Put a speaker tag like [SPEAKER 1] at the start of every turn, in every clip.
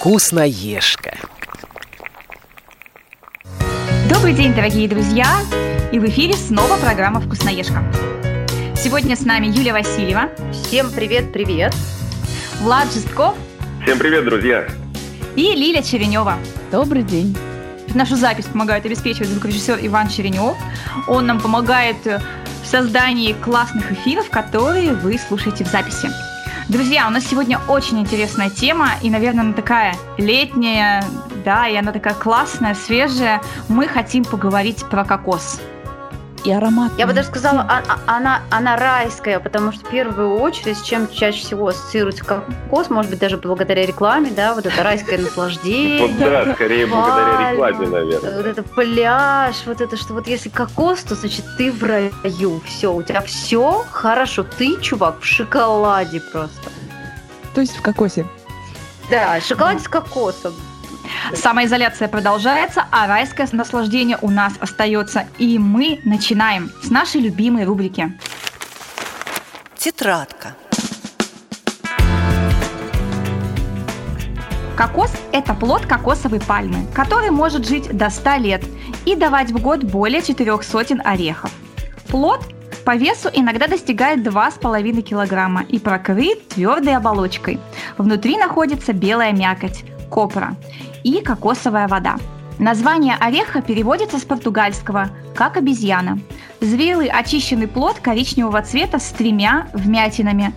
[SPEAKER 1] Вкусноежка.
[SPEAKER 2] Добрый день, дорогие друзья! И в эфире снова программа «Вкусноежка». Сегодня с нами Юлия Васильева.
[SPEAKER 3] Всем привет-привет.
[SPEAKER 2] Влад Жестков.
[SPEAKER 4] Всем привет, друзья.
[SPEAKER 2] И Лиля Черенева.
[SPEAKER 5] Добрый день.
[SPEAKER 2] Нашу запись помогает обеспечивать звукорежиссер Иван Черенев. Он нам помогает в создании классных эфиров, которые вы слушаете в записи. Друзья, у нас сегодня очень интересная тема, и, наверное, она такая летняя, да, и она такая классная, свежая. Мы хотим поговорить про кокос
[SPEAKER 5] и аромат.
[SPEAKER 3] Я бы даже сказала, а, а, она, она райская, потому что в первую очередь, с чем чаще всего ассоциируется кокос, может быть, даже благодаря рекламе, да, вот это райское наслаждение.
[SPEAKER 4] Вот да, скорее благодаря рекламе, наверное.
[SPEAKER 3] Вот это пляж, вот это, что вот если кокос, то значит ты в раю, все, у тебя все хорошо, ты, чувак, в шоколаде просто.
[SPEAKER 5] То есть в кокосе?
[SPEAKER 3] Да, шоколад с кокосом.
[SPEAKER 2] Самоизоляция продолжается, а райское наслаждение у нас остается. И мы начинаем с нашей любимой рубрики.
[SPEAKER 6] Тетрадка.
[SPEAKER 2] Кокос – это плод кокосовой пальмы, который может жить до 100 лет и давать в год более 4 сотен орехов. Плод по весу иногда достигает 2,5 килограмма и покрыт твердой оболочкой. Внутри находится белая мякоть – копра и кокосовая вода. Название ореха переводится с португальского как обезьяна. Зрелый очищенный плод коричневого цвета с тремя вмятинами,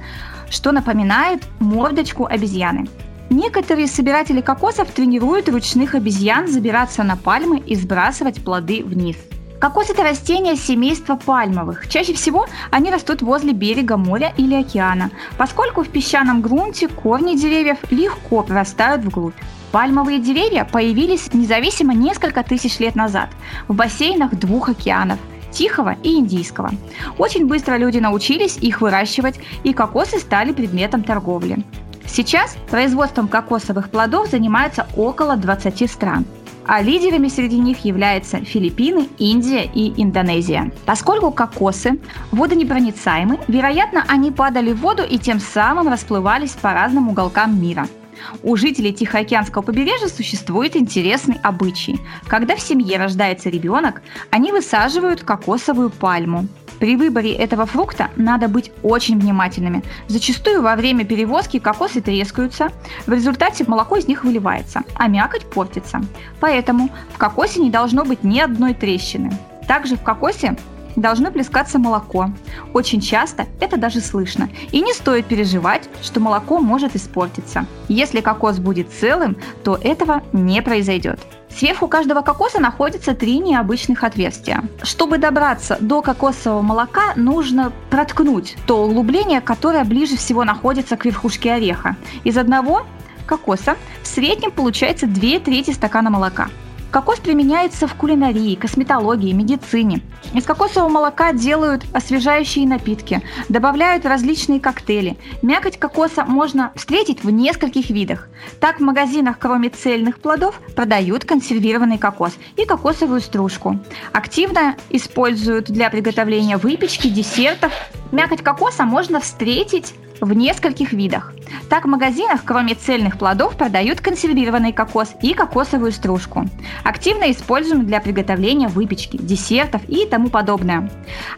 [SPEAKER 2] что напоминает мордочку обезьяны. Некоторые собиратели кокосов тренируют ручных обезьян забираться на пальмы и сбрасывать плоды вниз. Кокос – это растение семейства пальмовых. Чаще всего они растут возле берега моря или океана, поскольку в песчаном грунте корни деревьев легко прорастают вглубь. Пальмовые деревья появились независимо несколько тысяч лет назад в бассейнах двух океанов – Тихого и Индийского. Очень быстро люди научились их выращивать, и кокосы стали предметом торговли. Сейчас производством кокосовых плодов занимается около 20 стран а лидерами среди них являются Филиппины, Индия и Индонезия. Поскольку кокосы водонепроницаемы, вероятно, они падали в воду и тем самым расплывались по разным уголкам мира – у жителей Тихоокеанского побережья существует интересный обычай. Когда в семье рождается ребенок, они высаживают кокосовую пальму. При выборе этого фрукта надо быть очень внимательными. Зачастую во время перевозки кокосы трескаются, в результате молоко из них выливается, а мякоть портится. Поэтому в кокосе не должно быть ни одной трещины. Также в кокосе должно плескаться молоко. Очень часто это даже слышно. И не стоит переживать, что молоко может испортиться. Если кокос будет целым, то этого не произойдет. Сверху каждого кокоса находится три необычных отверстия. Чтобы добраться до кокосового молока, нужно проткнуть то углубление, которое ближе всего находится к верхушке ореха. Из одного кокоса в среднем получается 2 трети стакана молока. Кокос применяется в кулинарии, косметологии, медицине. Из кокосового молока делают освежающие напитки, добавляют различные коктейли. Мякоть кокоса можно встретить в нескольких видах. Так в магазинах, кроме цельных плодов, продают консервированный кокос и кокосовую стружку. Активно используют для приготовления выпечки, десертов. Мякоть кокоса можно встретить в нескольких видах. Так в магазинах, кроме цельных плодов, продают консервированный кокос и кокосовую стружку. Активно используем для приготовления выпечки, десертов и тому подобное.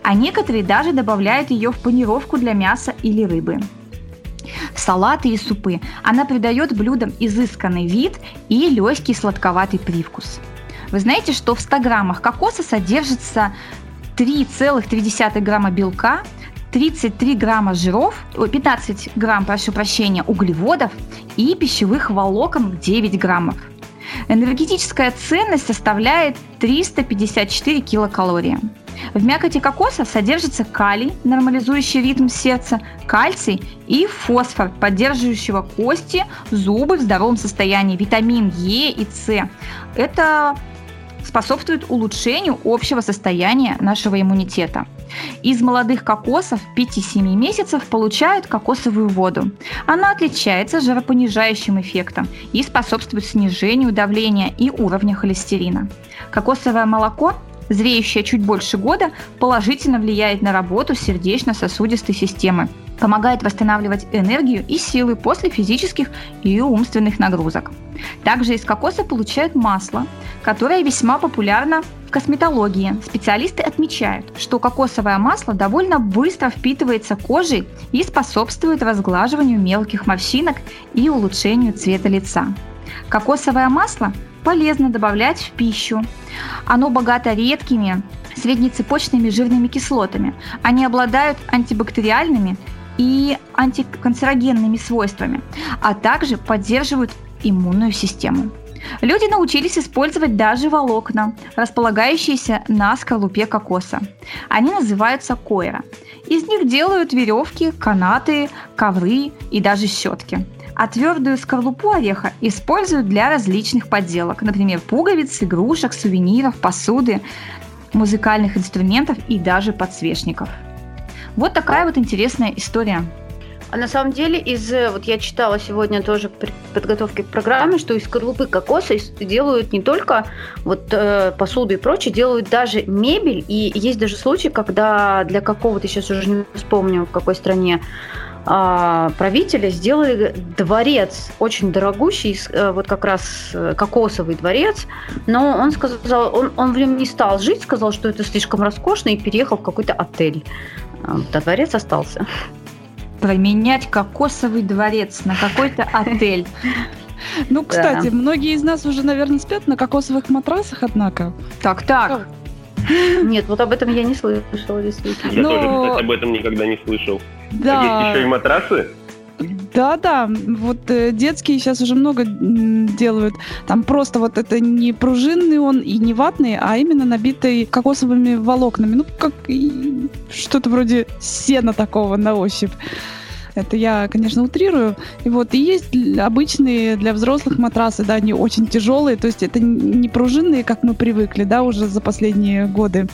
[SPEAKER 2] А некоторые даже добавляют ее в панировку для мяса или рыбы салаты и супы. Она придает блюдам изысканный вид и легкий сладковатый привкус. Вы знаете, что в 100 граммах кокоса содержится 3,3 грамма белка, 33 грамма жиров, 15 грамм, прошу прощения, углеводов и пищевых волокон 9 граммов. Энергетическая ценность составляет 354 килокалории. В мякоти кокоса содержится калий, нормализующий ритм сердца, кальций и фосфор, поддерживающего кости, зубы в здоровом состоянии, витамин Е и С. Это способствует улучшению общего состояния нашего иммунитета. Из молодых кокосов 5-7 месяцев получают кокосовую воду. Она отличается жаропонижающим эффектом и способствует снижению давления и уровня холестерина. Кокосовое молоко зреющее чуть больше года, положительно влияет на работу сердечно-сосудистой системы, помогает восстанавливать энергию и силы после физических и умственных нагрузок. Также из кокоса получают масло, которое весьма популярно в косметологии. Специалисты отмечают, что кокосовое масло довольно быстро впитывается кожей и способствует разглаживанию мелких морщинок и улучшению цвета лица. Кокосовое масло полезно добавлять в пищу. Оно богато редкими среднецепочными жирными кислотами. Они обладают антибактериальными и антиканцерогенными свойствами, а также поддерживают иммунную систему. Люди научились использовать даже волокна, располагающиеся на скорлупе кокоса. Они называются койра. Из них делают веревки, канаты, ковры и даже щетки. А твердую скорлупу ореха используют для различных подделок, например, пуговиц, игрушек, сувениров, посуды, музыкальных инструментов и даже подсвечников. Вот такая вот интересная история.
[SPEAKER 3] А на самом деле, из вот я читала сегодня тоже при подготовке к программе, что из скорлупы кокоса делают не только вот э, посуду и прочее, делают даже мебель. И есть даже случаи, когда для какого-то, сейчас уже не вспомню, в какой стране, а, правителя сделали дворец, очень дорогущий, э, вот как раз э, кокосовый дворец, но он сказал, он, он в нем не стал жить, сказал, что это слишком роскошно и переехал в какой-то отель. А, а дворец остался.
[SPEAKER 2] Променять кокосовый дворец на какой-то отель.
[SPEAKER 5] Ну, кстати, многие из нас уже, наверное, спят на кокосовых матрасах, однако.
[SPEAKER 2] Так, так.
[SPEAKER 3] Нет, вот об этом я не слышала, действительно.
[SPEAKER 4] Я тоже, кстати, об этом никогда не слышал. Да. А есть еще и матрасы?
[SPEAKER 5] Да, да, вот э, детские сейчас уже много делают. Там просто вот это не пружинный он и не ватный, а именно набитый кокосовыми волокнами. Ну, как что-то вроде сена такого на ощупь. Это я, конечно, утрирую. И вот и есть обычные для взрослых матрасы, да, они очень тяжелые, то есть это не пружинные, как мы привыкли, да, уже за последние годы,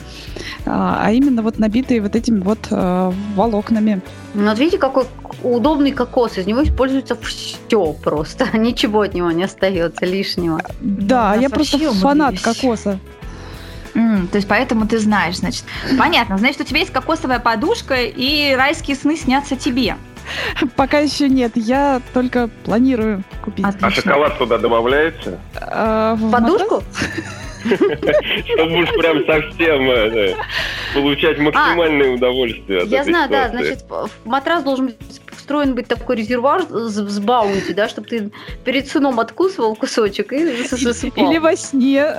[SPEAKER 5] а, а именно вот набитые вот этими вот э, волокнами.
[SPEAKER 3] Ну, вот видите, какой удобный кокос, из него используется все просто, ничего от него не остается лишнего.
[SPEAKER 5] Да, я просто фанат кокоса.
[SPEAKER 2] Mm, то есть поэтому ты знаешь, значит. Понятно, значит, у тебя есть кокосовая подушка, и райские сны снятся тебе.
[SPEAKER 5] Пока еще нет, я только планирую купить.
[SPEAKER 4] Отлично. А шоколад туда добавляется?
[SPEAKER 3] А, в Подушку?
[SPEAKER 4] Чтобы уж прям совсем э, получать а, максимальное удовольствие.
[SPEAKER 3] Я знаю, да, значит, матрас должен быть встроен быть такой резервуар с баунти, да, чтобы ты перед сыном откусывал кусочек и засыпал.
[SPEAKER 5] Или во сне.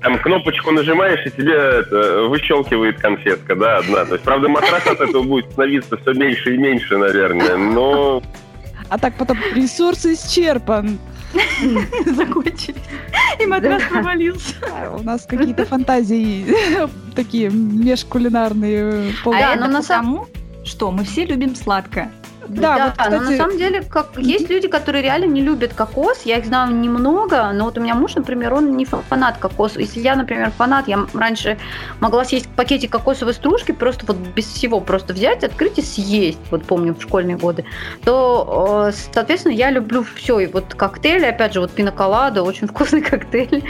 [SPEAKER 4] Там кнопочку нажимаешь, и тебе это, выщелкивает конфетка, да, одна. То есть, правда, матрас от этого будет становиться все меньше и меньше, наверное, но...
[SPEAKER 5] А так потом ресурс исчерпан.
[SPEAKER 2] Закончились. И матрас провалился.
[SPEAKER 5] У нас какие-то фантазии такие межкулинарные.
[SPEAKER 2] А это на самом что мы все любим сладкое.
[SPEAKER 3] Да, да вот, кстати... но на самом деле как, есть люди, которые реально не любят кокос. Я их знаю немного, но вот у меня муж, например, он не фанат кокоса. Если я, например, фанат, я раньше могла съесть пакетик кокосовой стружки, просто вот без всего просто взять, открыть и съесть, вот помню в школьные годы, то, соответственно, я люблю все. И вот коктейли, опять же, вот пиноколада, очень вкусный коктейль,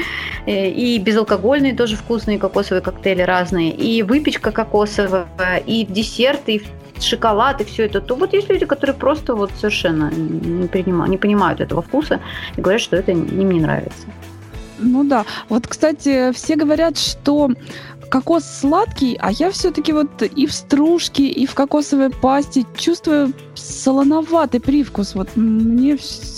[SPEAKER 3] э, и безалкогольные тоже вкусные кокосовые коктейли разные, и выпечка кокосовая, и десерты, и шоколад и все это, то вот есть люди, которые просто вот совершенно не, принимают, не понимают этого вкуса и говорят, что это им не нравится.
[SPEAKER 5] Ну да. Вот, кстати, все говорят, что кокос сладкий, а я все-таки вот и в стружке, и в кокосовой пасте чувствую солоноватый привкус. Вот мне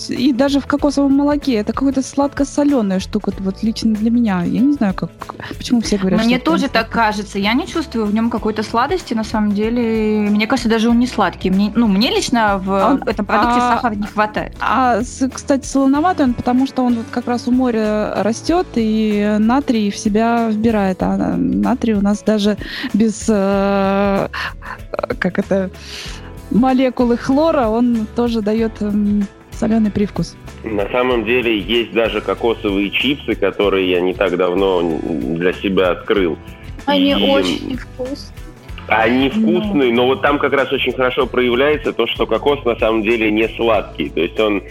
[SPEAKER 5] и даже в кокосовом молоке это какая-то сладко-соленая штука, вот лично для меня. Я не знаю, как почему все говорят.
[SPEAKER 2] Мне тоже так кажется. Я не чувствую в нем какой-то сладости. На самом деле, мне кажется, даже он не сладкий. Мне, ну, мне лично в а, этом продукте а, сахара не хватает.
[SPEAKER 5] А, кстати, солоноватый он, потому что он вот как раз у моря растет и натрий в себя вбирает. А натрий у нас даже без э, как это молекулы хлора, он тоже дает соленый привкус.
[SPEAKER 4] На самом деле есть даже кокосовые чипсы, которые я не так давно для себя открыл.
[SPEAKER 3] Они и... очень вкусные.
[SPEAKER 4] Они вкусные, но вот там как раз очень хорошо проявляется то, что кокос на самом деле не сладкий. То есть он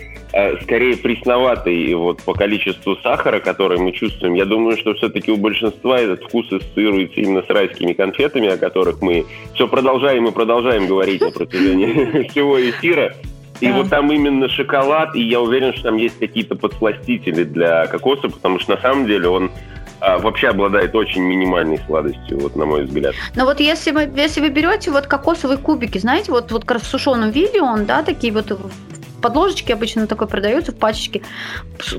[SPEAKER 4] скорее пресноватый вот по количеству сахара, который мы чувствуем. Я думаю, что все-таки у большинства этот вкус ассоциируется именно с райскими конфетами, о которых мы все продолжаем и продолжаем говорить на протяжении всего эфира. И вот там именно шоколад, и я уверен, что там есть какие-то подсластители для кокоса, потому что на самом деле он а, вообще обладает очень минимальной сладостью, вот на мой взгляд.
[SPEAKER 3] Но вот если вы, если вы берете вот кокосовые кубики, знаете, вот, вот в сушеном виде он, да, такие вот подложечки обычно такой продаются в пачечке,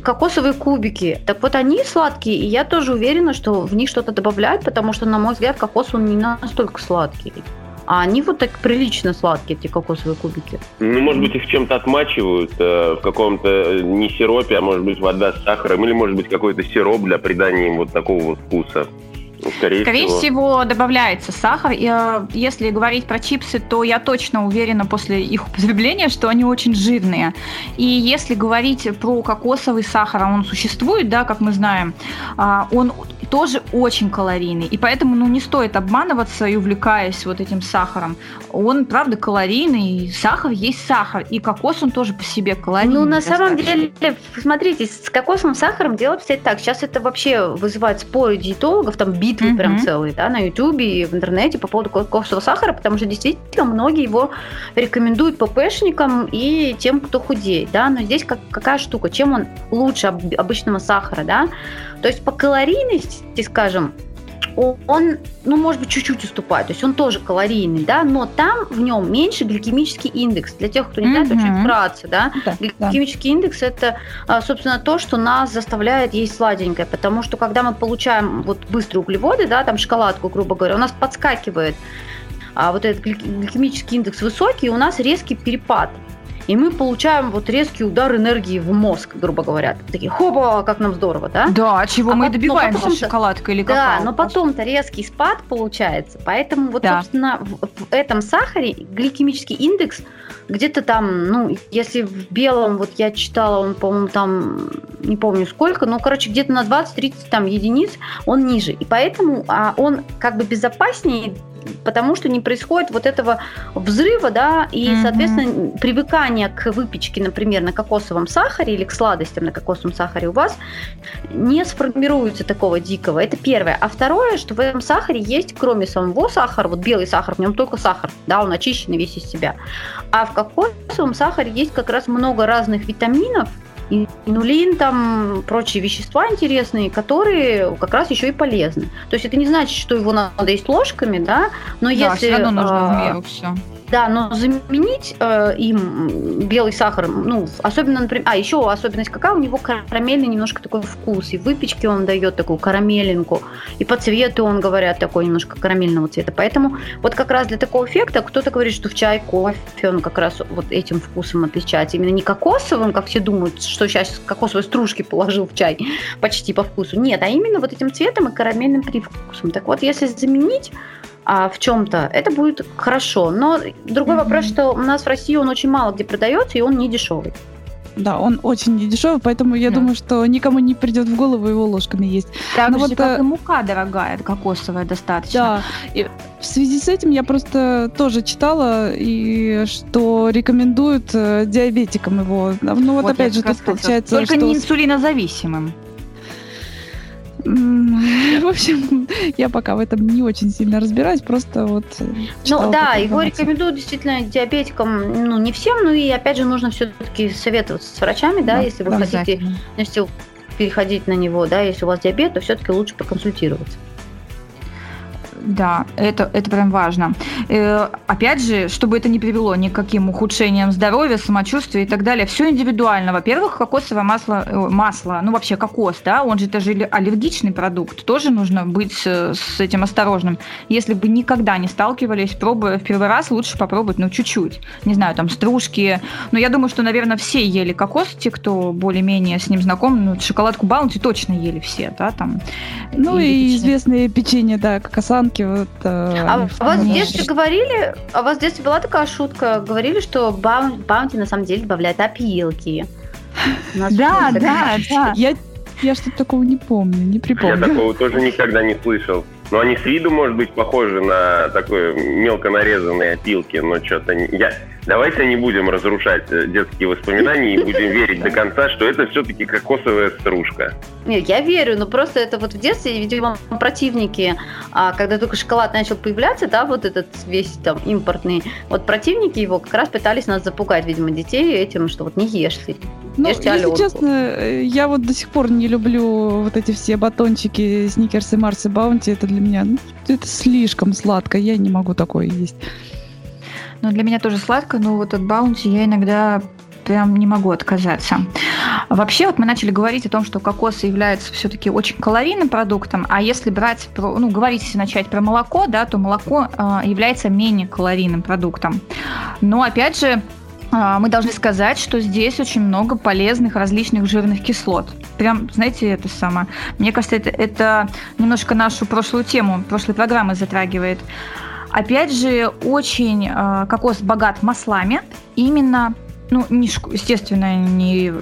[SPEAKER 3] кокосовые кубики. Так вот они сладкие, и я тоже уверена, что в них что-то добавляют, потому что, на мой взгляд, кокос он не настолько сладкий. А они вот так прилично сладкие, эти кокосовые кубики.
[SPEAKER 4] Ну, может быть, их чем-то отмачивают э, в каком-то э, не сиропе, а может быть вода с сахаром, или может быть какой-то сироп для придания им вот такого вот вкуса.
[SPEAKER 2] Скорее, Скорее всего. всего, добавляется сахар. И, э, если говорить про чипсы, то я точно уверена после их употребления, что они очень жирные. И если говорить про кокосовый сахар, а он существует, да, как мы знаем, а, он тоже очень калорийный. И поэтому ну, не стоит обманываться и увлекаясь вот этим сахаром. Он, правда, калорийный. Сахар есть сахар. И кокос, он тоже по себе калорийный.
[SPEAKER 3] Ну, на самом деле, смотрите, с кокосовым сахаром дело обстоит так. Сейчас это вообще вызывает споры диетологов, там бит битвы mm-hmm. прям целые, да, на Ютубе и в интернете по поводу кокосового сахара, потому что действительно многие его рекомендуют ППшникам и тем, кто худеет, да, но здесь как, какая штука, чем он лучше обычного сахара, да, то есть по калорийности, скажем, он, ну, может быть, чуть-чуть уступает. То есть он тоже калорийный, да, но там в нем меньше гликемический индекс. Для тех, кто не знает, mm-hmm. очень вкратце, да. да гликемический да. индекс – это, а, собственно, то, что нас заставляет есть сладенькое. Потому что, когда мы получаем вот быстрые углеводы, да, там шоколадку, грубо говоря, у нас подскакивает а вот этот гликемический индекс высокий, и у нас резкий перепад и мы получаем вот резкий удар энергии в мозг, грубо говоря. Такие, хопа, как нам здорово, да?
[SPEAKER 2] Да, чего а мы потом, добиваемся шоколадкой или какао.
[SPEAKER 3] Да, но потом-то резкий спад получается, поэтому вот, да. собственно, в, в этом сахаре гликемический индекс где-то там, ну, если в белом, вот я читала, он, по-моему, там, не помню сколько, но, короче, где-то на 20-30 там единиц он ниже. И поэтому а, он как бы безопаснее потому что не происходит вот этого взрыва, да, и, mm-hmm. соответственно, привыкание к выпечке, например, на кокосовом сахаре или к сладостям на кокосовом сахаре у вас не сформируется такого дикого. Это первое. А второе, что в этом сахаре есть, кроме самого сахара, вот белый сахар, в нем только сахар, да, он очищенный весь из себя. А в кокосовом сахаре есть как раз много разных витаминов, инулин, там прочие вещества интересные, которые как раз еще и полезны. То есть это не значит, что его надо есть ложками, да, но да, если...
[SPEAKER 2] все равно нужно в меру все.
[SPEAKER 3] Да, но заменить э, им белый сахар, ну, особенно, например, а еще особенность какая, у него карамельный немножко такой вкус, и выпечки он дает такую карамелинку, и по цвету он, говорят, такой немножко карамельного цвета. Поэтому вот как раз для такого эффекта кто-то говорит, что в чай, кофе он как раз вот этим вкусом отличается. Именно не кокосовым, как все думают, что сейчас кокосовые стружки положил в чай почти по вкусу. Нет, а именно вот этим цветом и карамельным привкусом. Так вот, если заменить а в чем-то, это будет хорошо. Но другой mm-hmm. вопрос, что у нас в России он очень мало где продается, и он не дешевый.
[SPEAKER 5] Да, он очень не дешевый, поэтому я да. думаю, что никому не придет в голову его ложками есть.
[SPEAKER 2] Так Но же, вот, как э, и мука дорогая, кокосовая достаточно.
[SPEAKER 5] Да. И в связи с этим я просто тоже читала, и что рекомендуют э, диабетикам его. Ну вот, вот опять же, тут получается,
[SPEAKER 2] Только что... не инсулинозависимым.
[SPEAKER 5] В общем, я пока в этом не очень сильно разбираюсь, просто вот.
[SPEAKER 3] Ну да, его рекомендуют действительно диабетикам, ну не всем, ну и опять же нужно все-таки советоваться с врачами, да, да если вы хотите переходить на него, да, если у вас диабет, то все-таки лучше проконсультироваться.
[SPEAKER 2] Да, это, это прям важно. Э, опять же, чтобы это не привело ни к каким ухудшениям здоровья, самочувствия и так далее, все индивидуально. Во-первых, кокосовое масло, э, масло, ну вообще кокос, да, он же это же аллергичный продукт, тоже нужно быть э, с этим осторожным. Если бы никогда не сталкивались, пробуя в первый раз, лучше попробовать, ну, чуть-чуть. Не знаю, там, стружки. Но я думаю, что, наверное, все ели кокос, те, кто более-менее с ним знаком. Ну, шоколадку Баунти точно ели все, да, там.
[SPEAKER 5] Ну, и, и известные печенье, да, кокосан девчонки вот...
[SPEAKER 3] Э, а вас в детстве говорили, а у вас в детстве была такая шутка, говорили, что баунти на самом деле добавляет опилки.
[SPEAKER 2] Да, да, да.
[SPEAKER 5] Я я что-то такого не помню, не припомню.
[SPEAKER 4] Я такого тоже никогда не слышал. Ну, они с виду, может быть, похожи на такой мелко нарезанные опилки, но что-то... Я... Давайте не будем разрушать э, детские воспоминания и будем верить до конца, что это все-таки кокосовая стружка.
[SPEAKER 3] Нет, я верю, но просто это вот в детстве, видимо, противники, а когда только шоколад начал появляться, да, вот этот весь там импортный, вот противники его как раз пытались нас запугать, видимо, детей этим, что вот не ешь
[SPEAKER 5] ну, если Аленку. честно, э, я вот до сих пор не люблю вот эти все батончики, сникерсы, марсы, баунти. Это для меня, ну, это слишком сладко. Я не могу такое есть.
[SPEAKER 2] Ну, для меня тоже сладко, но вот от баунти я иногда прям не могу отказаться. Вообще, вот мы начали говорить о том, что кокос является все-таки очень калорийным продуктом, а если брать, ну, говорить, если начать про молоко, да, то молоко э, является менее калорийным продуктом. Но, опять же, а, мы должны сказать, что здесь очень много полезных различных жирных кислот. Прям, знаете, это самое. Мне кажется, это, это немножко нашу прошлую тему, прошлой программы затрагивает. Опять же, очень э, кокос богат маслами. Именно ну, не, естественно, не,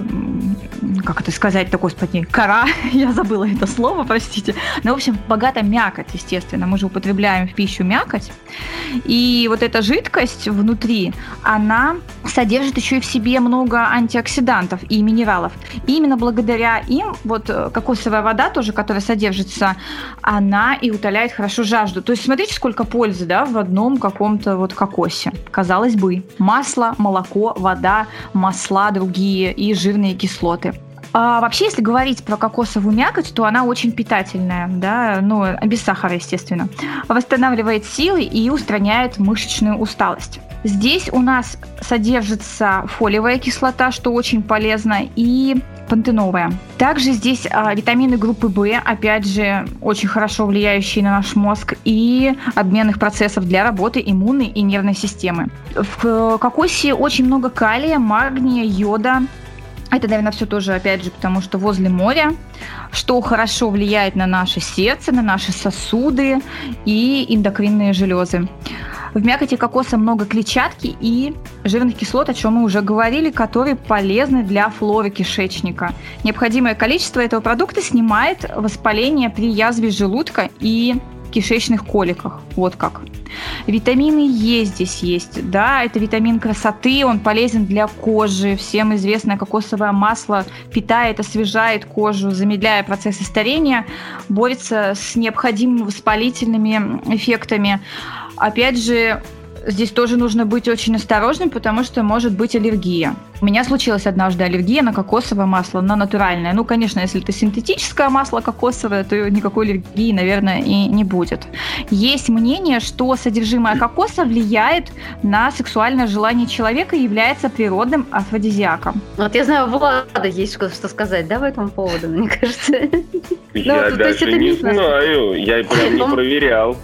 [SPEAKER 2] как это сказать, такой, господи, кора, я забыла это слово, простите. Но, в общем, богата мякоть, естественно, мы же употребляем в пищу мякоть. И вот эта жидкость внутри, она содержит еще и в себе много антиоксидантов и минералов. И именно благодаря им, вот э, кокосовая вода тоже, которая содержится, она и утоляет хорошо жажду. То есть смотрите, сколько пользы, да, в одном каком-то вот кокосе. Казалось бы, масло, молоко, вода, масла другие и жирные кислоты. А вообще, если говорить про кокосовую мякоть, то она очень питательная, да, ну, без сахара, естественно. Восстанавливает силы и устраняет мышечную усталость. Здесь у нас содержится фолиевая кислота, что очень полезно, и пантеновая. Также здесь а, витамины группы В, опять же, очень хорошо влияющие на наш мозг и обменных процессов для работы иммунной и нервной системы. В э, кокосе очень много калия, магния, йода, это, наверное, все тоже, опять же, потому что возле моря, что хорошо влияет на наше сердце, на наши сосуды и эндокринные железы. В мякоти кокоса много клетчатки и жирных кислот, о чем мы уже говорили, которые полезны для флоры кишечника. Необходимое количество этого продукта снимает воспаление при язве желудка и кишечных коликах. Вот как. Витамины Е здесь есть. Да, это витамин красоты, он полезен для кожи. Всем известное кокосовое масло питает, освежает кожу, замедляя процессы старения, борется с необходимыми воспалительными эффектами. Опять же, здесь тоже нужно быть очень осторожным, потому что может быть аллергия. У меня случилась однажды аллергия на кокосовое масло, на натуральное. Ну, конечно, если это синтетическое масло кокосовое, то никакой аллергии, наверное, и не будет. Есть мнение, что содержимое кокоса влияет на сексуальное желание человека и является природным афродизиаком.
[SPEAKER 3] Вот я знаю, Влада есть что сказать, да, по этому поводу, мне кажется.
[SPEAKER 4] Я ну, даже не знаю, я прям не проверял.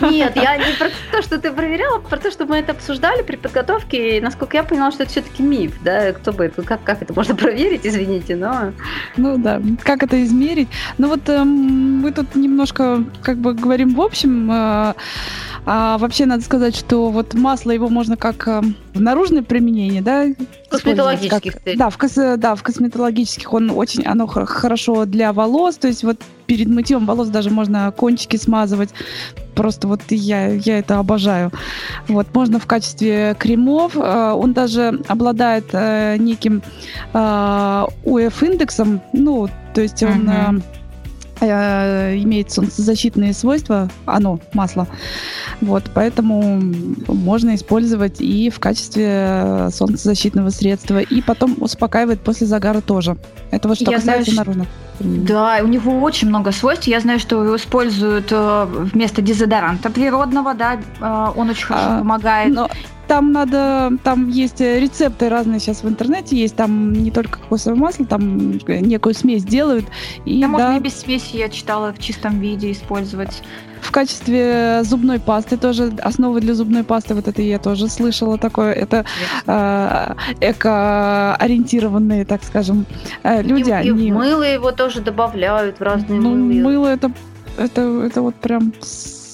[SPEAKER 3] Нет, я не про то, что ты проверяла, а про то, что мы это обсуждали при подготовке. И, насколько я поняла, что это все-таки миф, да? Кто бы это, как, как это можно проверить, извините, но...
[SPEAKER 5] Ну да, как это измерить? Ну вот э, мы тут немножко как бы говорим в общем, э, а вообще надо сказать, что вот масло его можно как э, в наружное применение, да?
[SPEAKER 3] Косметологических
[SPEAKER 5] как, да, в кос, да, в косметологических он очень, оно хорошо для волос, то есть вот перед мытьем волос даже можно кончики смазывать. Просто вот я, я это обожаю. Вот, можно в качестве кремов. Э, он даже обладает э, неким УФ-индексом, ну, то есть он... Uh-huh Э, имеет солнцезащитные свойства, оно, масло. Вот, поэтому можно использовать и в качестве солнцезащитного средства, и потом успокаивает после загара тоже. Это вот что Я касается знаю, наружных.
[SPEAKER 2] Да, у него очень много свойств. Я знаю, что его используют э, вместо дезодоранта природного, да, э, он очень хорошо а, помогает. Но
[SPEAKER 5] там надо, там есть рецепты разные сейчас в интернете есть, там не только кокосовое масло, там некую смесь делают.
[SPEAKER 2] И, да, да, можно и без смеси, я читала, в чистом виде использовать.
[SPEAKER 5] В качестве зубной пасты тоже, основы для зубной пасты, вот это я тоже слышала такое, это э, эко-ориентированные, так скажем, э, люди. И,
[SPEAKER 3] они... и мыло его тоже добавляют в разные ну, мыло.
[SPEAKER 5] Мыло это, это, это вот прям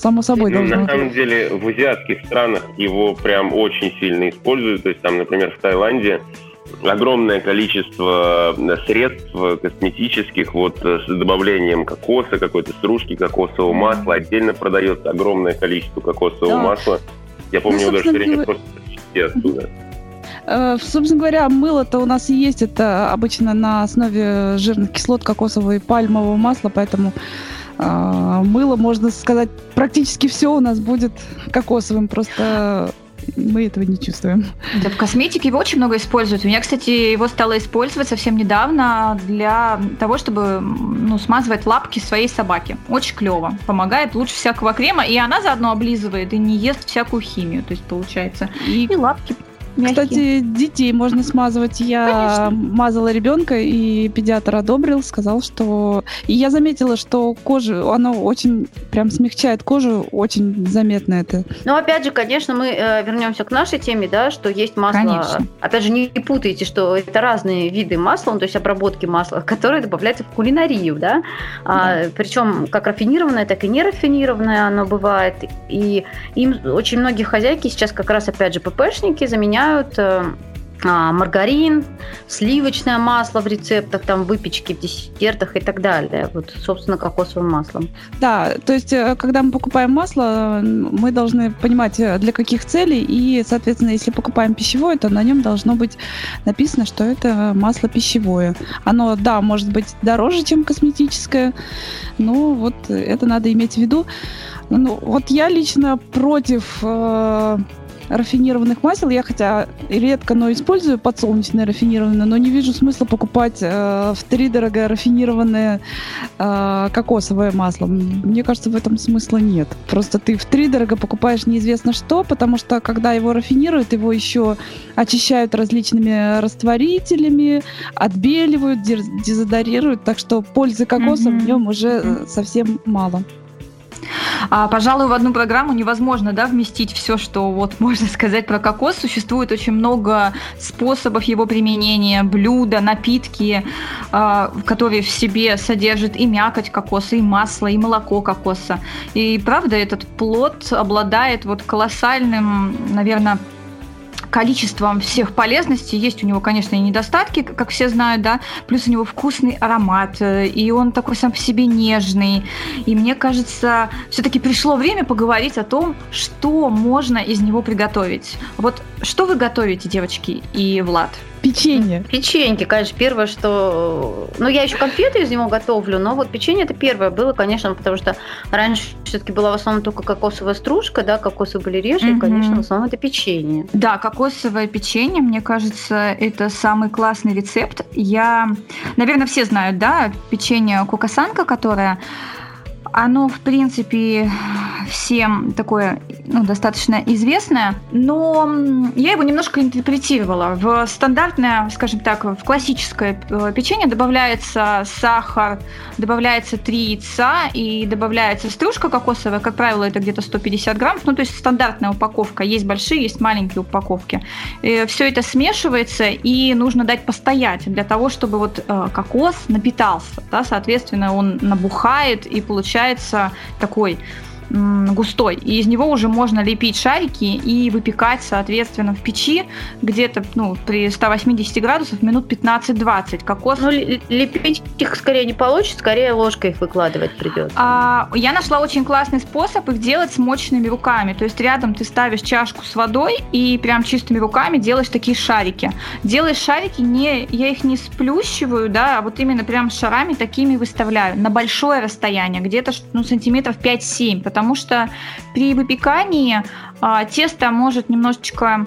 [SPEAKER 5] само собой
[SPEAKER 4] ну,
[SPEAKER 5] должно
[SPEAKER 4] На самом деле в азиатских странах его прям очень сильно используют. То есть там, например, в Таиланде огромное количество средств косметических, вот с добавлением кокоса, какой-то стружки кокосового масла, отдельно продается огромное количество кокосового да. масла. Я помню, ну, удовлетворение просто оттуда.
[SPEAKER 5] Э, собственно говоря, мыло-то у нас и есть. Это обычно на основе жирных кислот кокосового и пальмового масла, поэтому э, мыло, можно сказать, практически все у нас будет кокосовым. Просто мы этого не чувствуем.
[SPEAKER 2] Да, в косметике его очень много используют. У меня, кстати, его стало использовать совсем недавно для того, чтобы ну, смазывать лапки своей собаки. Очень клево. Помогает лучше всякого крема, и она заодно облизывает и не ест всякую химию. То есть, получается, и, и лапки
[SPEAKER 5] Мягкие. Кстати, детей можно смазывать. Я Конечно. мазала ребенка, и педиатр одобрил, сказал, что... И я заметила, что кожа, она очень прям смягчает кожу, очень заметно это.
[SPEAKER 3] Ну, опять же, конечно, мы э, вернемся к нашей теме, да, что есть масло... Конечно. Опять же, не путайте, что это разные виды масла, ну, то есть обработки масла, которые добавляются в кулинарию, да. А, да. А, причем как рафинированное, так и нерафинированное оно бывает. И им очень многие хозяйки сейчас как раз, опять же, ППшники заменяют применяют э, а, маргарин, сливочное масло в рецептах, там выпечки в десертах и так далее. Вот, собственно, кокосовым маслом.
[SPEAKER 5] Да, то есть, э, когда мы покупаем масло, мы должны понимать, э, для каких целей, и, соответственно, если покупаем пищевое, то на нем должно быть написано, что это масло пищевое. Оно, да, может быть дороже, чем косметическое, но вот это надо иметь в виду. Ну, вот я лично против э, рафинированных масел. Я хотя редко, но использую подсолнечное рафинированное, но не вижу смысла покупать э, в три дорого рафинированное э, кокосовое масло. Мне кажется, в этом смысла нет. Просто ты в три дорого покупаешь неизвестно что, потому что когда его рафинируют, его еще очищают различными растворителями, отбеливают, дезодорируют, так что пользы кокоса mm-hmm. в нем уже mm-hmm. совсем мало.
[SPEAKER 2] А, пожалуй, в одну программу невозможно да, вместить все, что вот можно сказать про кокос. Существует очень много способов его применения, блюда, напитки, а, которые в себе содержат и мякоть кокоса, и масло, и молоко кокоса. И правда, этот плод обладает вот колоссальным, наверное, количеством всех полезностей. Есть у него, конечно, и недостатки, как все знают, да, плюс у него вкусный аромат, э, и он такой сам по себе нежный. И мне кажется, все-таки пришло время поговорить о том, что можно из него приготовить. Вот что вы готовите, девочки и Влад?
[SPEAKER 5] Печенье.
[SPEAKER 3] Печеньки, конечно, первое, что... Ну, я еще конфеты из него готовлю, но вот печенье это первое было, конечно, потому что раньше все-таки была в основном только кокосовая стружка, да, кокосовые были реже, mm-hmm. и, конечно, в основном это печенье.
[SPEAKER 2] Да, кокосовое печенье, мне кажется, это самый классный рецепт. Я, наверное, все знают, да, печенье кокосанка, которое оно, в принципе, всем такое ну, достаточно известное, но я его немножко интерпретировала. В стандартное, скажем так, в классическое э, печенье добавляется сахар, добавляется три яйца и добавляется стружка кокосовая, как правило, это где-то 150 грамм, ну, то есть стандартная упаковка, есть большие, есть маленькие упаковки. И все это смешивается, и нужно дать постоять для того, чтобы вот э, кокос напитался, да, соответственно, он набухает и получается такой густой, и из него уже можно лепить шарики и выпекать, соответственно, в печи где-то ну, при 180 градусах минут 15-20. Кокос...
[SPEAKER 3] Ну, лепить их скорее не получится, скорее ложкой их выкладывать придется.
[SPEAKER 2] А, я нашла очень классный способ их делать с мощными руками. То есть рядом ты ставишь чашку с водой и прям чистыми руками делаешь такие шарики. Делаешь шарики, не, я их не сплющиваю, да, а вот именно прям шарами такими выставляю на большое расстояние, где-то ну, сантиметров 5-7, потому что при выпекании а, тесто может немножечко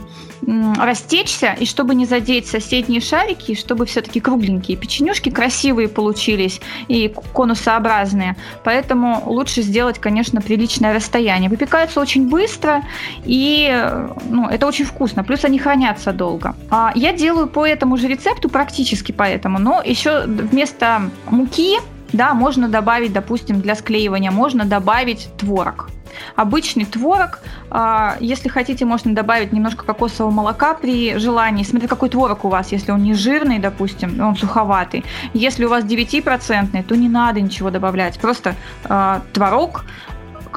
[SPEAKER 2] растечься, и чтобы не задеть соседние шарики, чтобы все-таки кругленькие печенюшки красивые получились и конусообразные. Поэтому лучше сделать, конечно, приличное расстояние. Выпекаются очень быстро, и ну, это очень вкусно. Плюс они хранятся долго. А, я делаю по этому же рецепту, практически по этому, но еще вместо муки да, можно добавить, допустим, для склеивания, можно добавить творог. Обычный творог, а, если хотите, можно добавить немножко кокосового молока при желании. Смотря какой творог у вас, если он не жирный, допустим, он суховатый. Если у вас 9%, то не надо ничего добавлять. Просто а, творог,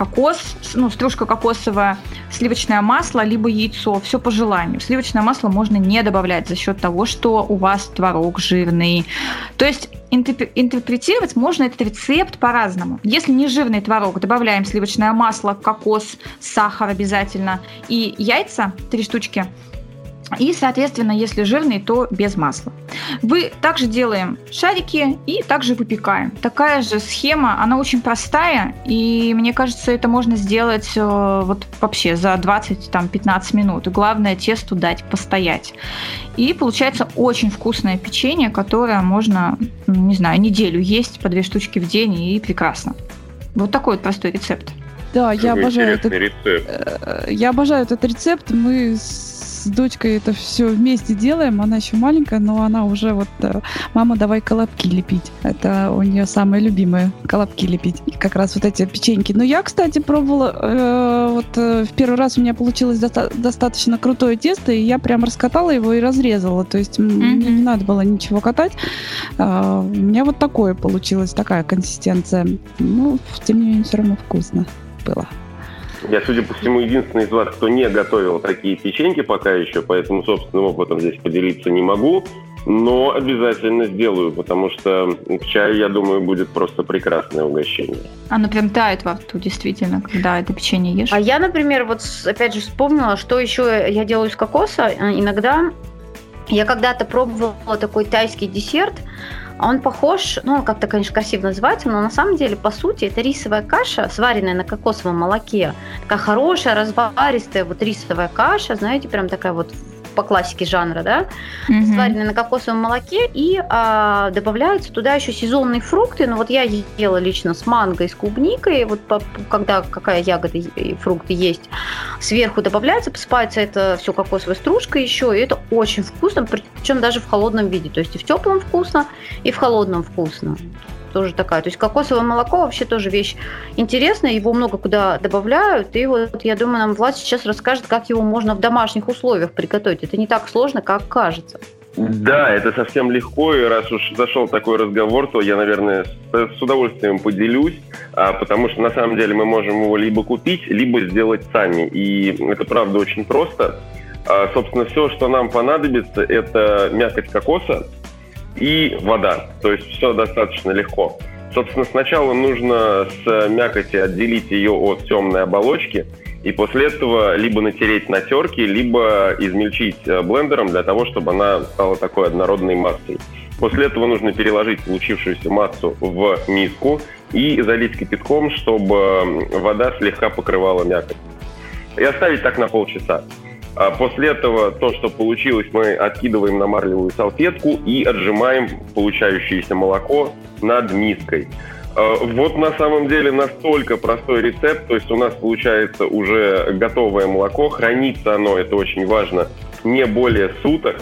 [SPEAKER 2] кокос, ну, стружка кокосовая, сливочное масло, либо яйцо, все по желанию. Сливочное масло можно не добавлять за счет того, что у вас творог жирный. То есть интерпретировать можно этот рецепт по-разному. Если не жирный творог, добавляем сливочное масло, кокос, сахар обязательно и яйца, три штучки – и, соответственно, если жирный, то без масла. Вы также делаем шарики и также выпекаем. Такая же схема, она очень простая, и мне кажется, это можно сделать э, вот вообще за 20-15 минут. Главное тесту дать постоять. И получается очень вкусное печенье, которое можно, не знаю, неделю есть по две штучки в день, и прекрасно. Вот такой вот простой рецепт.
[SPEAKER 5] Да, я обожаю этот рецепт. Э, я обожаю этот рецепт. Мы с с дочкой это все вместе делаем. Она еще маленькая, но она уже вот, э, мама, давай колобки лепить. Это у нее самое любимое, колобки лепить. И как раз вот эти печеньки. Но я, кстати, пробовала, э, вот э, в первый раз у меня получилось доста- достаточно крутое тесто, и я прям раскатала его и разрезала. То есть mm-hmm. мне не надо было ничего катать. Э, у меня вот такое получилось, такая консистенция. Ну, тем не менее, все равно вкусно было.
[SPEAKER 4] Я, судя по всему, единственный из вас, кто не готовил такие печеньки пока еще, поэтому собственным опытом здесь поделиться не могу. Но обязательно сделаю, потому что к чаю, я думаю, будет просто прекрасное угощение.
[SPEAKER 2] Оно прям тает во рту, действительно, когда это печенье ешь.
[SPEAKER 3] А я, например, вот опять же вспомнила, что еще я делаю из кокоса. Иногда я когда-то пробовала такой тайский десерт, он похож, ну, как-то, конечно, красиво называется, но на самом деле, по сути, это рисовая каша, сваренная на кокосовом молоке. Такая хорошая, разваристая вот рисовая каша, знаете, прям такая вот по классике жанра, да, mm-hmm. сваренные на кокосовом молоке, и а, добавляются туда еще сезонные фрукты. Ну вот я ела лично с манго и с клубникой, вот по, когда какая ягода и фрукты есть, сверху добавляется, посыпается это все кокосовой стружкой еще, и это очень вкусно, причем даже в холодном виде, то есть и в теплом вкусно, и в холодном вкусно тоже такая. То есть кокосовое молоко вообще тоже вещь интересная, его много куда добавляют, и вот я думаю, нам Влад сейчас расскажет, как его можно в домашних условиях приготовить. Это не так сложно, как кажется.
[SPEAKER 4] Да, это совсем легко, и раз уж зашел такой разговор, то я, наверное, с, удовольствием поделюсь, а, потому что на самом деле мы можем его либо купить, либо сделать сами, и это правда очень просто. А, собственно, все, что нам понадобится, это мякоть кокоса, и вода. То есть все достаточно легко. Собственно, сначала нужно с мякоти отделить ее от темной оболочки, и после этого либо натереть на терке, либо измельчить э, блендером для того, чтобы она стала такой однородной массой. После этого нужно переложить получившуюся массу в миску и залить кипятком, чтобы вода слегка покрывала мякоть. И оставить так на полчаса. А после этого то, что получилось, мы откидываем на марлевую салфетку и отжимаем получающееся молоко над миской. А, вот на самом деле настолько простой рецепт, то есть у нас получается уже готовое молоко, хранится оно, это очень важно, не более суток,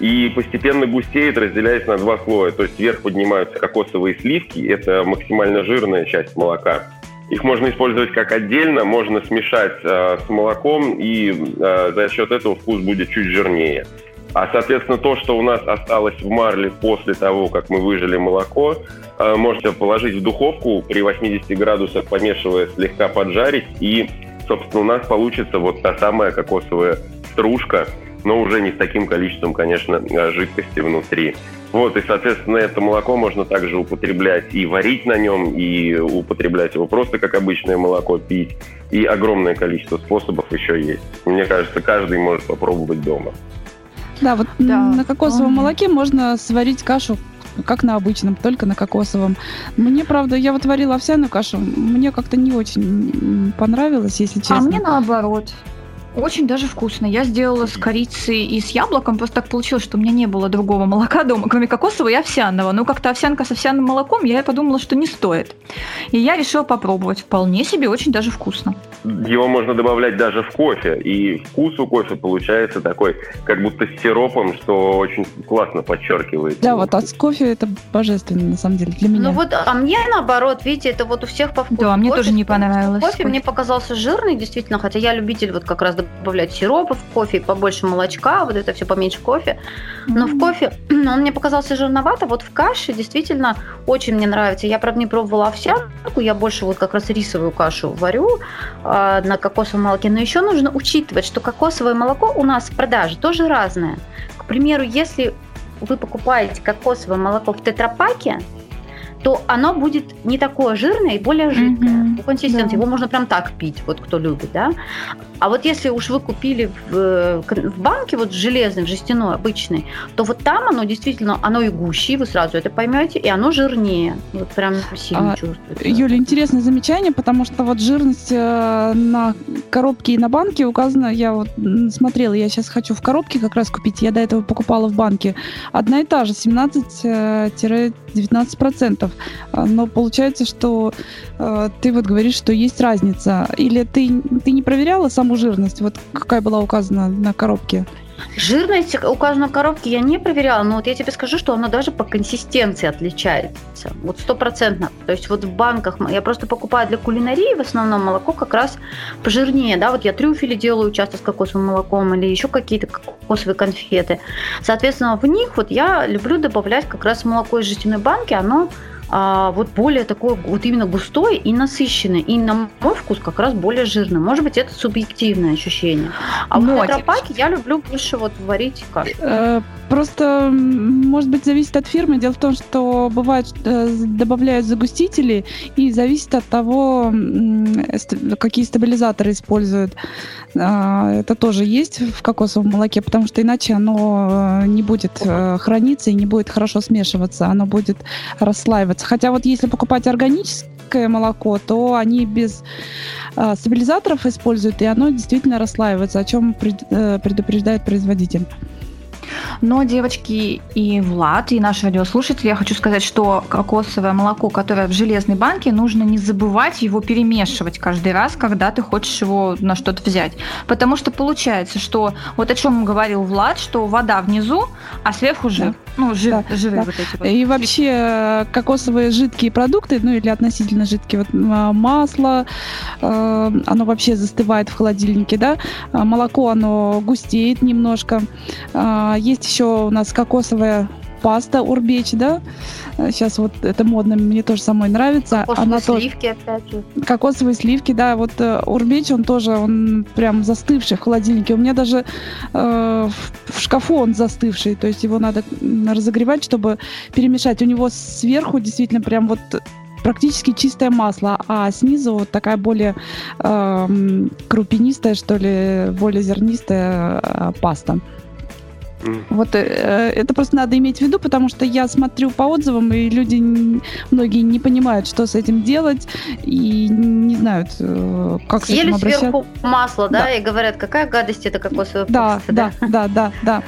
[SPEAKER 4] и постепенно густеет, разделяясь на два слоя. То есть вверх поднимаются кокосовые сливки, это максимально жирная часть молока. Их можно использовать как отдельно, можно смешать э, с молоком, и э, за счет этого вкус будет чуть жирнее. А, соответственно, то, что у нас осталось в марле после того, как мы выжили молоко, э, можете положить в духовку при 80 градусах, помешивая, слегка поджарить, и, собственно, у нас получится вот та самая кокосовая стружка, но уже не с таким количеством, конечно, э, жидкости внутри. Вот, и, соответственно, это молоко можно также употреблять и варить на нем, и употреблять его просто как обычное молоко пить. И огромное количество способов еще есть. Мне кажется, каждый может попробовать дома.
[SPEAKER 5] Да, вот да. на кокосовом молоке можно сварить кашу как на обычном, только на кокосовом. Мне, правда, я вот варила овсяную кашу, мне как-то не очень понравилось, если честно. А
[SPEAKER 2] мне наоборот. Очень даже вкусно. Я сделала с корицей и с яблоком. Просто так получилось, что у меня не было другого молока дома, кроме кокосового и овсяного. Но как-то овсянка с овсяным молоком, я подумала, что не стоит. И я решила попробовать. Вполне себе очень даже вкусно.
[SPEAKER 4] Его можно добавлять даже в кофе. И вкус у кофе получается такой, как будто с сиропом, что очень классно подчеркивает.
[SPEAKER 5] Да, вот от кофе это божественно, на самом деле, для меня.
[SPEAKER 3] Ну вот, а мне наоборот, видите, это вот у всех по вкусу.
[SPEAKER 2] Да, мне кофе, тоже не понравилось.
[SPEAKER 3] Кофе, кофе мне показался жирный, действительно, хотя я любитель вот как раз добавлять сиропа в кофе, побольше молочка, вот это все поменьше кофе. Но в кофе он мне показался жирновато, вот в каше действительно очень мне нравится. Я, правда, не пробовала овсянку, я больше вот как раз рисовую кашу варю э, на кокосовом молоке. Но еще нужно учитывать, что кокосовое молоко у нас в продаже тоже разное. К примеру, если вы покупаете кокосовое молоко в тетрапаке, то оно будет не такое жирное и более жидкое. Mm-hmm. По консистенции да. его можно прям так пить, вот кто любит, да. А вот если уж вы купили в, в банке вот железный, в жестяной, обычный, то вот там оно действительно, оно и гуще, вы сразу это поймете, и оно жирнее. Вот прям сильно а, чувствуется.
[SPEAKER 5] Юля, интересное замечание, потому что вот жирность э, на коробке и на банке указана, я вот смотрела, я сейчас хочу в коробке как раз купить, я до этого покупала в банке. Одна и та же, 17-19%. А, но получается, что э, ты вот говоришь, что есть разница. Или ты, ты не проверяла саму жирность? Вот какая была указана на коробке?
[SPEAKER 3] Жирность указана в коробке я не проверяла, но вот я тебе скажу, что она даже по консистенции отличается. Вот стопроцентно. То есть вот в банках я просто покупаю для кулинарии в основном молоко как раз пожирнее. Да, вот я трюфели делаю часто с кокосовым молоком или еще какие-то кокосовые конфеты. Соответственно, в них вот я люблю добавлять как раз молоко из жестяной банки. Оно а, вот более такой, вот именно густой и насыщенный. И на мой вкус как раз более жирный. Может быть, это субъективное ощущение. А Но... в тетрапаке я люблю больше вот варить кашу.
[SPEAKER 5] Э, просто, может быть, зависит от фирмы. Дело в том, что бывает, э, добавляют загустители, и зависит от того, какие стабилизаторы используют. А, это тоже есть в кокосовом молоке, потому что иначе оно э, не будет храниться и не будет хорошо смешиваться. Оно будет расслаиваться. Хотя вот если покупать органическое молоко, то они без э, стабилизаторов используют, и оно действительно расслаивается, о чем пред, э, предупреждает производитель.
[SPEAKER 2] Но, девочки и Влад, и наши радиослушатели, я хочу сказать, что кокосовое молоко, которое в железной банке, нужно не забывать его перемешивать каждый раз, когда ты хочешь его на что-то взять. Потому что получается, что вот о чем говорил Влад, что вода внизу, а сверху жир. Да. Ну, жир, да, жиры да. вот эти вот.
[SPEAKER 5] И вообще э, кокосовые жидкие продукты, ну или относительно жидкие, вот масло, э, оно вообще застывает в холодильнике, да, а молоко, оно густеет немножко, э, есть еще у нас кокосовая паста урбеч, да? Сейчас вот это модно, мне тоже самой нравится.
[SPEAKER 3] Кокосовые Она сливки, тоже... опять же.
[SPEAKER 5] Кокосовые сливки, да. Вот э, урбеч, он тоже, он прям застывший в холодильнике. У меня даже э, в шкафу он застывший, то есть его надо разогревать, чтобы перемешать. У него сверху действительно прям вот практически чистое масло, а снизу вот такая более э, крупинистая, что ли, более зернистая э, паста. Вот э, это просто надо иметь в виду, потому что я смотрю по отзывам, и люди многие не понимают, что с этим делать, и не знают, э, как Съели с этим обращаться. сверху
[SPEAKER 3] масло, да, да, и говорят, какая гадость это кокосовое
[SPEAKER 5] да, да, да, да, да, да.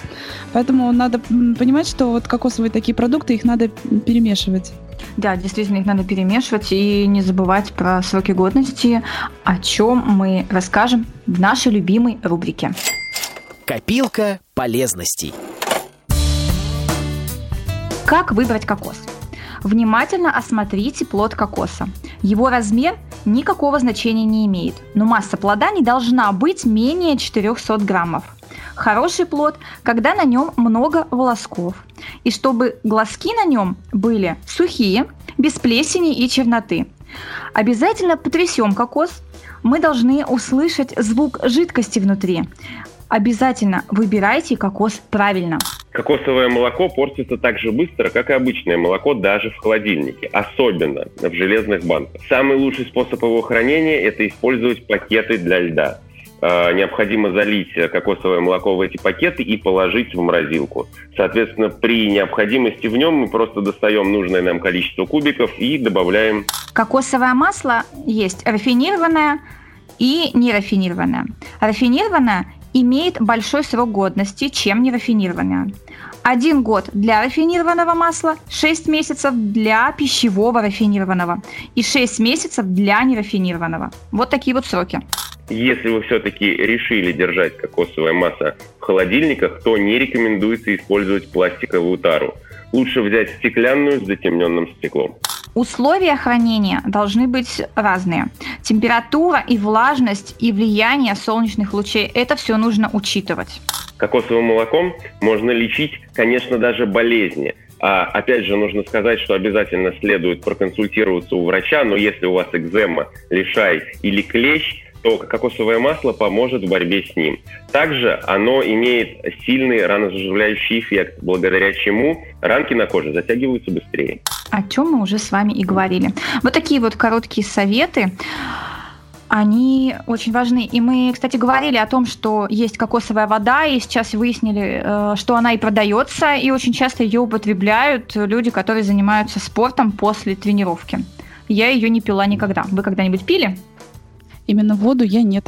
[SPEAKER 5] Поэтому надо понимать, что вот кокосовые такие продукты, их надо перемешивать.
[SPEAKER 2] Да, действительно, их надо перемешивать и не забывать про сроки годности, о чем мы расскажем в нашей любимой рубрике.
[SPEAKER 1] Копилка полезностей.
[SPEAKER 2] Как выбрать кокос? Внимательно осмотрите плод кокоса. Его размер никакого значения не имеет, но масса плода не должна быть менее 400 граммов. Хороший плод, когда на нем много волосков, и чтобы глазки на нем были сухие, без плесени и черноты. Обязательно потрясем кокос. Мы должны услышать звук жидкости внутри. Обязательно выбирайте кокос правильно.
[SPEAKER 4] Кокосовое молоко портится так же быстро, как и обычное молоко даже в холодильнике, особенно в железных банках. Самый лучший способ его хранения – это использовать пакеты для льда. Э, необходимо залить кокосовое молоко в эти пакеты и положить в морозилку. Соответственно, при необходимости в нем мы просто достаем нужное нам количество кубиков и добавляем.
[SPEAKER 2] Кокосовое масло есть рафинированное и нерафинированное. Рафинированное имеет большой срок годности, чем нерафинированное. Один год для рафинированного масла, 6 месяцев для пищевого рафинированного и 6 месяцев для нерафинированного. Вот такие вот сроки.
[SPEAKER 4] Если вы все-таки решили держать кокосовое масло в холодильниках, то не рекомендуется использовать пластиковую тару. Лучше взять стеклянную с затемненным стеклом.
[SPEAKER 2] Условия хранения должны быть разные. Температура и влажность и влияние солнечных лучей – это все нужно учитывать.
[SPEAKER 4] Кокосовым молоком можно лечить, конечно, даже болезни. А, опять же, нужно сказать, что обязательно следует проконсультироваться у врача, но если у вас экзема, лишай или клещ, то кокосовое масло поможет в борьбе с ним. Также оно имеет сильный ранозаживляющий эффект, благодаря чему ранки на коже затягиваются быстрее.
[SPEAKER 2] О чем мы уже с вами и говорили. Вот такие вот короткие советы они очень важны. И мы, кстати, говорили о том, что есть кокосовая вода, и сейчас выяснили, э, что она и продается, и очень часто ее употребляют люди, которые занимаются спортом после тренировки. Я ее не пила никогда. Вы когда-нибудь пили?
[SPEAKER 5] Именно воду я нет.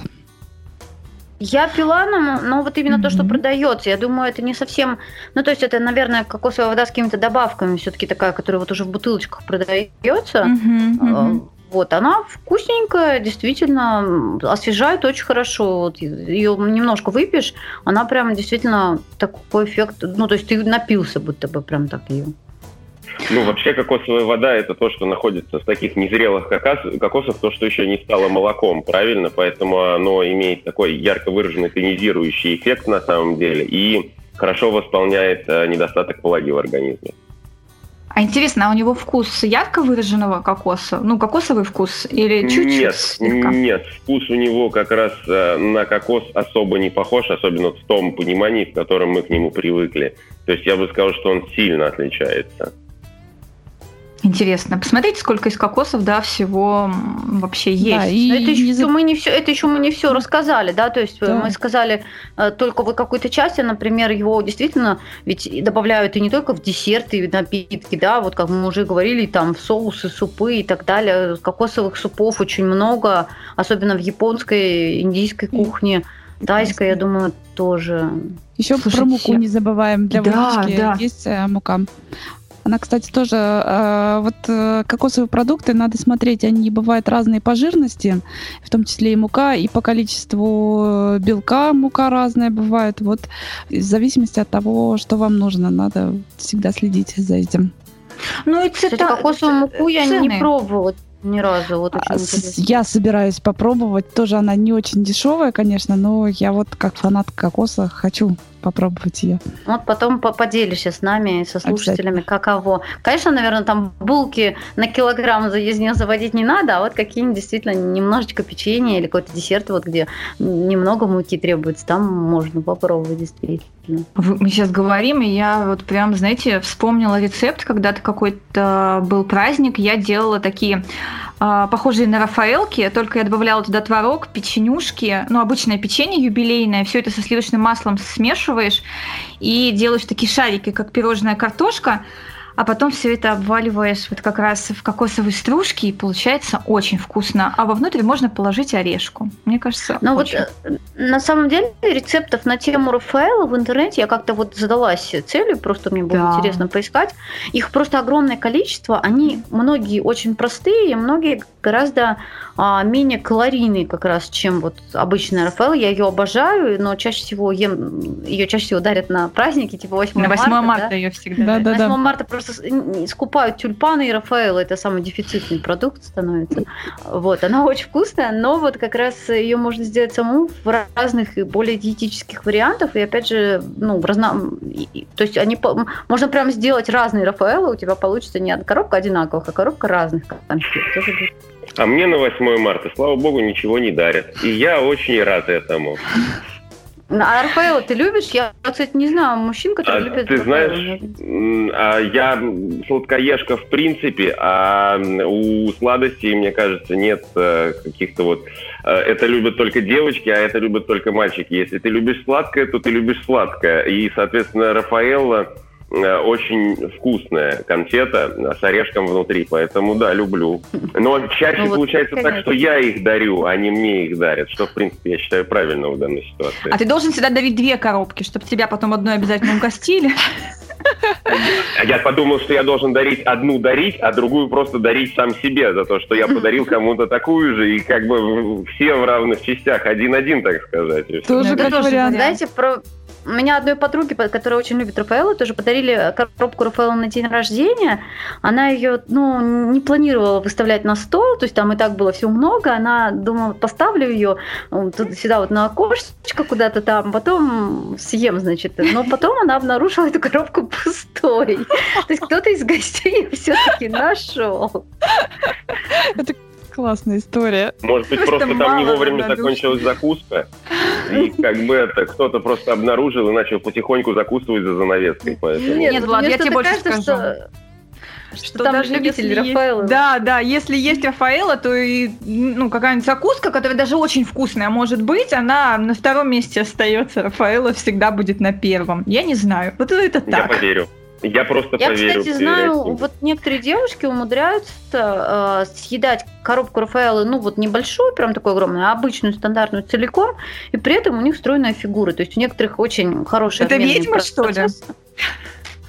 [SPEAKER 3] Я пила, но, но вот именно mm-hmm. то, что продается, я думаю, это не совсем, ну то есть это, наверное, кокосовая вода с какими-то добавками, все-таки такая, которая вот уже в бутылочках продается. Mm-hmm, mm-hmm. Вот, она вкусненькая, действительно освежает очень хорошо. Вот, ее немножко выпьешь, она прям действительно такой эффект, ну, то есть ты напился будто бы прям так ее.
[SPEAKER 4] Ну, вообще кокосовая вода – это то, что находится в таких незрелых кокосах, то, что еще не стало молоком, правильно? Поэтому оно имеет такой ярко выраженный тонизирующий эффект на самом деле и хорошо восполняет э, недостаток влаги в организме.
[SPEAKER 2] А интересно, а у него вкус ярко выраженного кокоса? Ну, кокосовый вкус или чуть-чуть
[SPEAKER 4] Нет,
[SPEAKER 2] слегка?
[SPEAKER 4] нет, вкус у него как раз э, на кокос особо не похож, особенно в том понимании, в котором мы к нему привыкли. То есть я бы сказал, что он сильно отличается.
[SPEAKER 2] Интересно. Посмотрите, сколько из кокосов, да, всего вообще есть. Да,
[SPEAKER 3] и это, еще, мы не все, это еще мы не все рассказали, да, то есть да. мы сказали э, только вот какой-то части, например, его действительно ведь добавляют и не только в десерты, и в напитки, да, вот как мы уже говорили, там в соусы, супы и так далее. Кокосовых супов очень много, особенно в японской, индийской кухне. Тайская, я думаю, тоже.
[SPEAKER 5] Еще Слушайте, про муку не забываем. Для да, выпечки да. есть э, мука. Она, кстати, тоже, э, вот э, кокосовые продукты надо смотреть, они бывают разные по жирности, в том числе и мука, и по количеству белка мука разная бывает. Вот в зависимости от того, что вам нужно, надо всегда следить за этим.
[SPEAKER 3] Ну и цвета... Кстати, кокосовую муку я цены. не пробовала. Ни разу, вот очень
[SPEAKER 5] а, Я собираюсь попробовать. Тоже она не очень дешевая, конечно, но я вот как фанат кокоса хочу попробовать ее.
[SPEAKER 3] Вот потом поделишься с нами, со слушателями, каково. Конечно, наверное, там булки на килограмм из нее заводить не надо, а вот какие-нибудь действительно немножечко печенья или какой-то десерт, вот где немного муки требуется, там можно попробовать действительно.
[SPEAKER 2] Мы сейчас говорим, и я вот прям, знаете, вспомнила рецепт, когда-то какой-то был праздник, я делала такие а, похожие на рафаэлки, только я добавляла туда творог, печенюшки, ну, обычное печенье юбилейное, все это со сливочным маслом смешиваешь и делаешь такие шарики, как пирожная картошка, а потом все это обваливаешь вот как раз в кокосовые стружки, и получается очень вкусно. А вовнутрь можно положить орешку. Мне кажется,
[SPEAKER 3] Ну
[SPEAKER 2] вот э,
[SPEAKER 3] на самом деле рецептов на тему Рафаэла в интернете я как-то вот задалась целью, просто мне было да. интересно поискать. Их просто огромное количество, они многие очень простые, многие гораздо а, менее калорийные как раз, чем вот обычная Рафаэл. Я ее обожаю, но чаще всего ем, ее чаще всего дарят на праздники, типа 8
[SPEAKER 2] на 8
[SPEAKER 3] марта.
[SPEAKER 2] марта да? ее всегда.
[SPEAKER 3] Да, да, 8 да. марта просто скупают тюльпаны и Рафаэл, это самый дефицитный продукт становится. Вот, она очень вкусная, но вот как раз ее можно сделать саму в разных и более диетических вариантах, и опять же, ну, разно... то есть они, можно прям сделать разные Рафаэлы, у тебя получится не коробка одинаковых, а коробка разных конфет.
[SPEAKER 4] А мне на 8 марта, слава богу, ничего не дарят. И я очень рад этому.
[SPEAKER 3] А Рафаэла ты любишь? Я, кстати, не знаю мужчин, которые а, любят
[SPEAKER 4] Ты знаешь, а, я сладкоежка в принципе, а у сладостей, мне кажется, нет э, каких-то вот... Э, это любят только девочки, а это любят только мальчики. Если ты любишь сладкое, то ты любишь сладкое. И, соответственно, Рафаэлла очень вкусная конфета с орешком внутри, поэтому да, люблю. Но чаще ну, получается вот, так, что я их дарю, а не мне их дарят, что, в принципе, я считаю правильно в данной ситуации.
[SPEAKER 2] А ты должен всегда дарить две коробки, чтобы тебя потом одной обязательно угостили.
[SPEAKER 4] А я подумал, что я должен дарить одну дарить, а другую просто дарить сам себе за то, что я подарил кому-то такую же, и как бы все в равных частях, один-один, так сказать.
[SPEAKER 3] Тоже как вариант. Знаете, про, у меня одной подруге, которая очень любит Рафаэлу, тоже подарили коробку Рафаэла на день рождения. Она ее, ну, не планировала выставлять на стол, то есть там и так было всего много. Она думала, поставлю ее тут сюда вот на окошечко куда-то там, потом съем, значит. Но потом она обнаружила эту коробку пустой. То есть кто-то из гостей все-таки нашел.
[SPEAKER 5] Это классная история.
[SPEAKER 4] Может быть, просто, просто там не вовремя закончилась закуска. И как бы это кто-то просто обнаружил и начал потихоньку закусывать за занавеской. Поэтому...
[SPEAKER 2] Нет, Нет Влад, я тебе больше скажу. Что...
[SPEAKER 3] Что, что там даже любитель Рафаэла.
[SPEAKER 2] Да, да, если есть Рафаэла, то и ну, какая-нибудь закуска, которая даже очень вкусная может быть, она на втором месте остается. Рафаэла всегда будет на первом. Я не знаю. Вот это так.
[SPEAKER 4] Я поверю. Я просто
[SPEAKER 3] Я,
[SPEAKER 4] поверю.
[SPEAKER 3] кстати, знаю, вот некоторые девушки умудряются э, съедать коробку Рафаэллы, ну вот небольшую, прям такую огромную, а обычную, стандартную целиком, и при этом у них стройная фигура. То есть у некоторых очень хорошая
[SPEAKER 2] Это ведьма, что ли?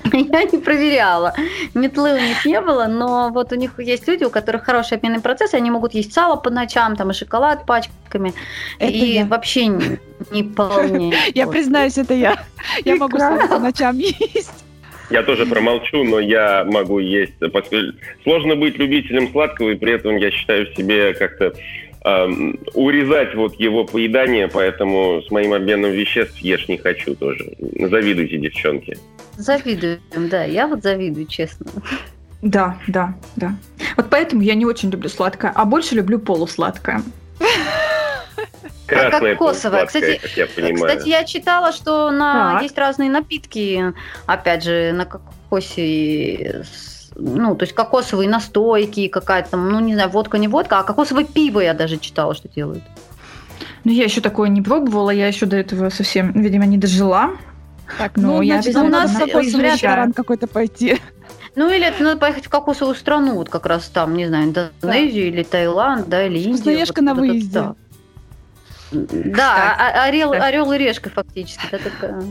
[SPEAKER 3] Я не проверяла. Метлы у них не было, но вот у них есть люди, у которых хороший обменный процесс, они могут есть сало по ночам, там и шоколад пачками, это и я. вообще не, не полнее.
[SPEAKER 5] Я признаюсь, это я. Я могу сало по ночам есть.
[SPEAKER 4] Я тоже промолчу, но я могу есть. Сложно быть любителем сладкого, и при этом я считаю в себе как-то эм, урезать вот его поедание, поэтому с моим обменом веществ ешь не хочу тоже. Завидуйте, девчонки.
[SPEAKER 3] Завидуем, да. Я вот завидую, честно.
[SPEAKER 2] Да, да, да. Вот поэтому я не очень люблю сладкое, а больше люблю полусладкое.
[SPEAKER 4] Красная
[SPEAKER 3] кокосовая. Кстати,
[SPEAKER 4] как я понимаю.
[SPEAKER 3] Кстати, я читала, что на есть разные напитки, опять же, на кокосе ну, то есть кокосовые настойки, какая-то там, ну, не знаю, водка, не водка, а кокосовое пиво я даже читала, что делают.
[SPEAKER 2] Ну, я еще такое не пробовала, я еще до этого совсем, видимо, не дожила.
[SPEAKER 5] Так, ну, ну я значит, у нас ресторан какой-то пойти.
[SPEAKER 3] Ну, или это надо поехать в кокосовую страну, вот как раз там, не знаю, Индонезию да. или Таиланд, да, или Индию.
[SPEAKER 5] Вкусноежка вот, на выезде. Да.
[SPEAKER 3] Да, а, орел, орел и решка фактически. Да, такая.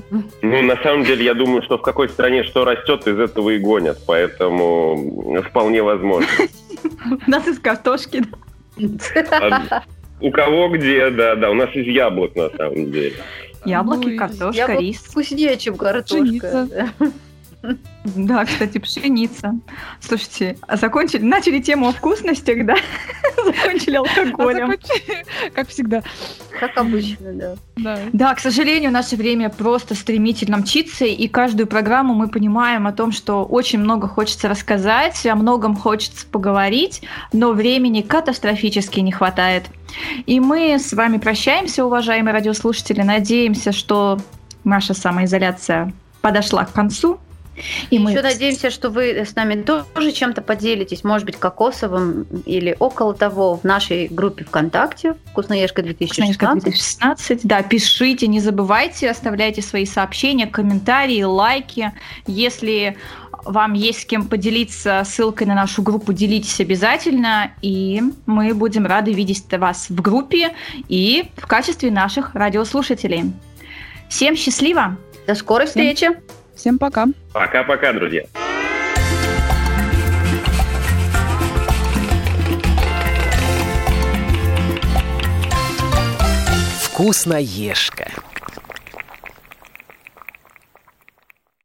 [SPEAKER 4] Ну, на самом деле, я думаю, что в какой стране что растет, из этого и гонят, поэтому вполне возможно.
[SPEAKER 2] У нас из картошки.
[SPEAKER 4] А у кого где, да, да, у нас из яблок на самом деле.
[SPEAKER 2] Яблоки, картошка, рис.
[SPEAKER 3] Вкуснее, чем картошка.
[SPEAKER 2] Да, кстати, пшеница. Слушайте, а закончили, начали тему о вкусностях, да? Закончили алкоголем.
[SPEAKER 5] А как всегда.
[SPEAKER 3] Как обычно, да.
[SPEAKER 2] да. Да, к сожалению, наше время просто стремительно мчится, и каждую программу мы понимаем о том, что очень много хочется рассказать, о многом хочется поговорить, но времени катастрофически не хватает. И мы с вами прощаемся, уважаемые радиослушатели. Надеемся, что наша самоизоляция подошла к концу.
[SPEAKER 3] И, мы еще надеемся, что вы с нами тоже чем-то поделитесь, может быть, кокосовым или около того в нашей группе ВКонтакте «Вкусноежка 2016». Вкусноежка
[SPEAKER 2] 2016, да, пишите, не забывайте, оставляйте свои сообщения, комментарии, лайки. Если вам есть с кем поделиться ссылкой на нашу группу, делитесь обязательно, и мы будем рады видеть вас в группе и в качестве наших радиослушателей. Всем счастливо!
[SPEAKER 3] До скорой встречи! Всем
[SPEAKER 5] Всем пока.
[SPEAKER 4] Пока-пока, друзья.
[SPEAKER 1] Вкусноежка.